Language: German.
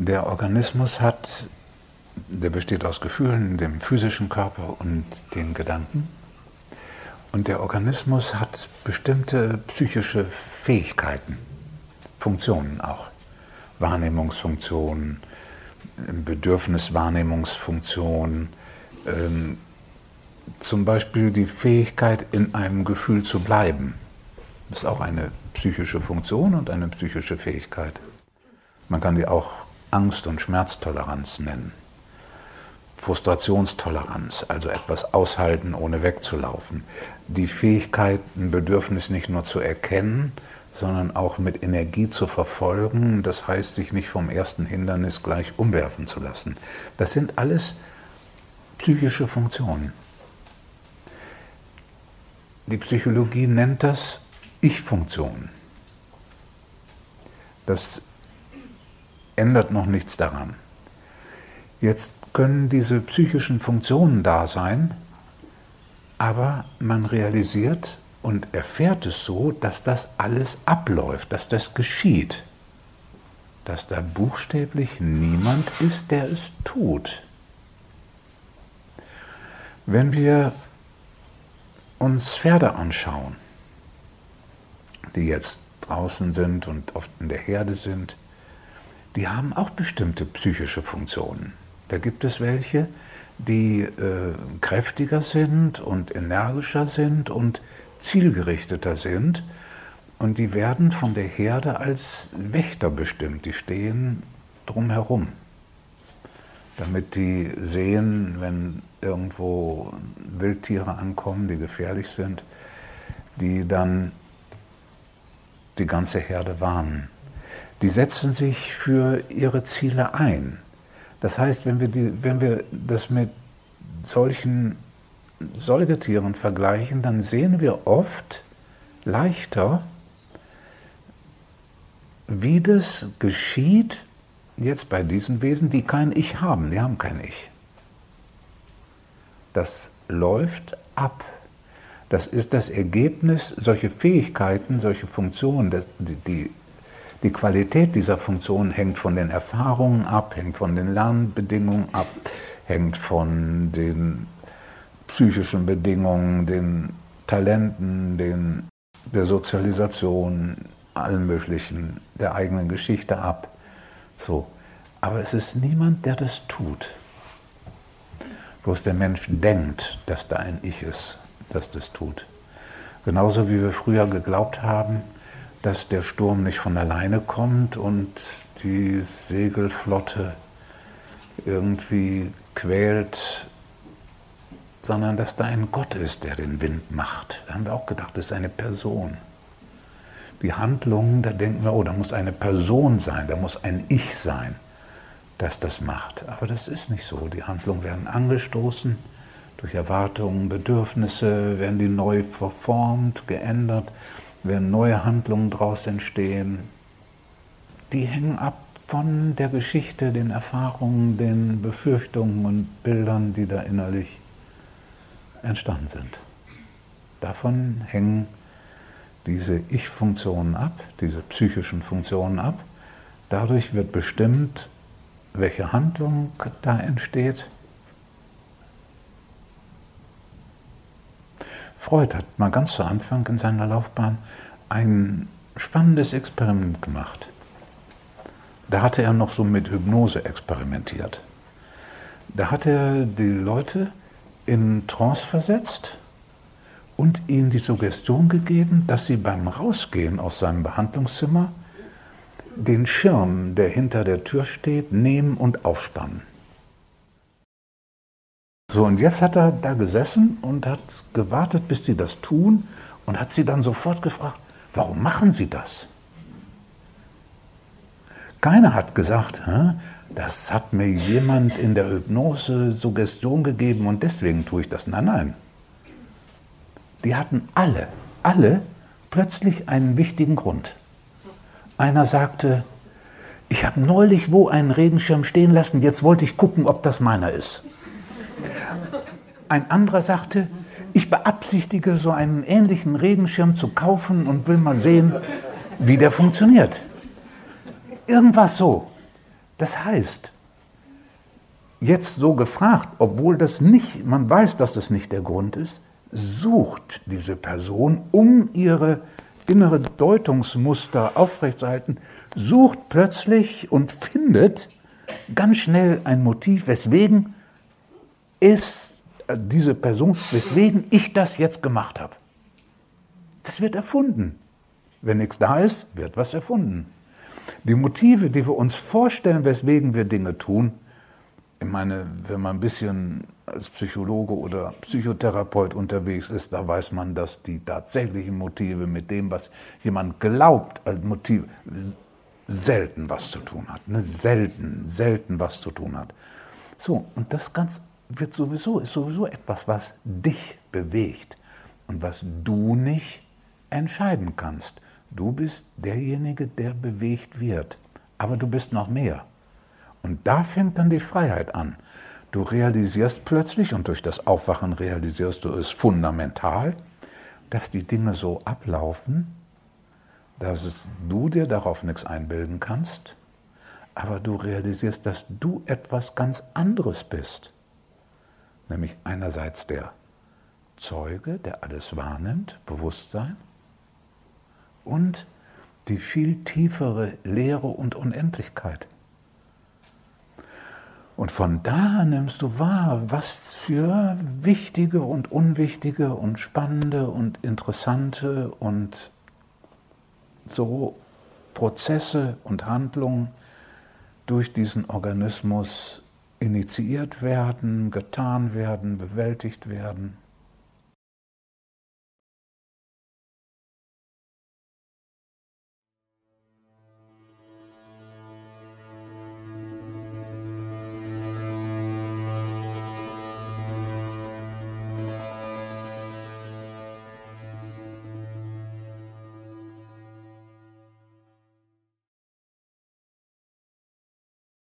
Der Organismus hat, der besteht aus Gefühlen, dem physischen Körper und den Gedanken. Und der Organismus hat bestimmte psychische Fähigkeiten, Funktionen auch. Wahrnehmungsfunktionen, Bedürfniswahrnehmungsfunktionen, ähm, zum Beispiel die Fähigkeit, in einem Gefühl zu bleiben. Das ist auch eine psychische Funktion und eine psychische Fähigkeit. Man kann die auch Angst- und Schmerztoleranz nennen. Frustrationstoleranz, also etwas aushalten, ohne wegzulaufen. Die Fähigkeit, ein Bedürfnis nicht nur zu erkennen, sondern auch mit Energie zu verfolgen. Das heißt, sich nicht vom ersten Hindernis gleich umwerfen zu lassen. Das sind alles psychische Funktionen. Die Psychologie nennt das Ich-Funktion. Das ändert noch nichts daran. Jetzt können diese psychischen Funktionen da sein, aber man realisiert und erfährt es so, dass das alles abläuft, dass das geschieht, dass da buchstäblich niemand ist, der es tut. Wenn wir uns Pferde anschauen, die jetzt draußen sind und oft in der Herde sind, die haben auch bestimmte psychische Funktionen. Da gibt es welche, die äh, kräftiger sind und energischer sind und zielgerichteter sind. Und die werden von der Herde als Wächter bestimmt. Die stehen drumherum, damit die sehen, wenn irgendwo Wildtiere ankommen, die gefährlich sind, die dann die ganze Herde warnen. Die setzen sich für ihre Ziele ein. Das heißt, wenn wir, die, wenn wir das mit solchen Säugetieren vergleichen, dann sehen wir oft leichter, wie das geschieht jetzt bei diesen Wesen, die kein Ich haben. Die haben kein Ich. Das läuft ab. Das ist das Ergebnis, solche Fähigkeiten, solche Funktionen, die, die, die Qualität dieser Funktionen hängt von den Erfahrungen ab, hängt von den Lernbedingungen ab, hängt von den psychischen Bedingungen, den Talenten, den, der Sozialisation, allen möglichen, der eigenen Geschichte ab. So. Aber es ist niemand, der das tut. Bloß der Mensch denkt, dass da ein Ich ist das das tut. Genauso wie wir früher geglaubt haben, dass der Sturm nicht von alleine kommt und die Segelflotte irgendwie quält, sondern dass da ein Gott ist, der den Wind macht. Da haben wir auch gedacht, das ist eine Person. Die Handlungen, da denken wir, oh, da muss eine Person sein, da muss ein Ich sein, das das macht. Aber das ist nicht so. Die Handlungen werden angestoßen durch Erwartungen, Bedürfnisse werden die neu verformt, geändert, werden neue Handlungen daraus entstehen. Die hängen ab von der Geschichte, den Erfahrungen, den Befürchtungen und Bildern, die da innerlich entstanden sind. Davon hängen diese Ich-Funktionen ab, diese psychischen Funktionen ab. Dadurch wird bestimmt, welche Handlung da entsteht Freud hat mal ganz zu Anfang in seiner Laufbahn ein spannendes Experiment gemacht. Da hatte er noch so mit Hypnose experimentiert. Da hat er die Leute in Trance versetzt und ihnen die Suggestion gegeben, dass sie beim Rausgehen aus seinem Behandlungszimmer den Schirm, der hinter der Tür steht, nehmen und aufspannen. So, und jetzt hat er da gesessen und hat gewartet, bis sie das tun und hat sie dann sofort gefragt, warum machen sie das? Keiner hat gesagt, das hat mir jemand in der Hypnose Suggestion gegeben und deswegen tue ich das. Nein, nein. Die hatten alle, alle plötzlich einen wichtigen Grund. Einer sagte, ich habe neulich wo einen Regenschirm stehen lassen, jetzt wollte ich gucken, ob das meiner ist. Ein anderer sagte, ich beabsichtige, so einen ähnlichen Regenschirm zu kaufen und will mal sehen, wie der funktioniert. Irgendwas so. Das heißt, jetzt so gefragt, obwohl das nicht, man weiß, dass das nicht der Grund ist, sucht diese Person, um ihre innere Deutungsmuster aufrechtzuerhalten, sucht plötzlich und findet ganz schnell ein Motiv, weswegen ist diese Person, weswegen ich das jetzt gemacht habe. Das wird erfunden. Wenn nichts da ist, wird was erfunden. Die Motive, die wir uns vorstellen, weswegen wir Dinge tun, ich meine, wenn man ein bisschen als Psychologe oder Psychotherapeut unterwegs ist, da weiß man, dass die tatsächlichen Motive mit dem, was jemand glaubt als Motiv, selten was zu tun hat. Ne? Selten, selten was zu tun hat. So, und das ganz wird sowieso, ist sowieso etwas, was dich bewegt und was du nicht entscheiden kannst. Du bist derjenige, der bewegt wird. Aber du bist noch mehr. Und da fängt dann die Freiheit an. Du realisierst plötzlich, und durch das Aufwachen realisierst du es fundamental, dass die Dinge so ablaufen, dass du dir darauf nichts einbilden kannst, aber du realisierst, dass du etwas ganz anderes bist. Nämlich einerseits der Zeuge, der alles wahrnimmt, Bewusstsein, und die viel tiefere Lehre und Unendlichkeit. Und von da nimmst du wahr, was für wichtige und unwichtige und spannende und interessante und so Prozesse und Handlungen durch diesen Organismus initiiert werden, getan werden, bewältigt werden.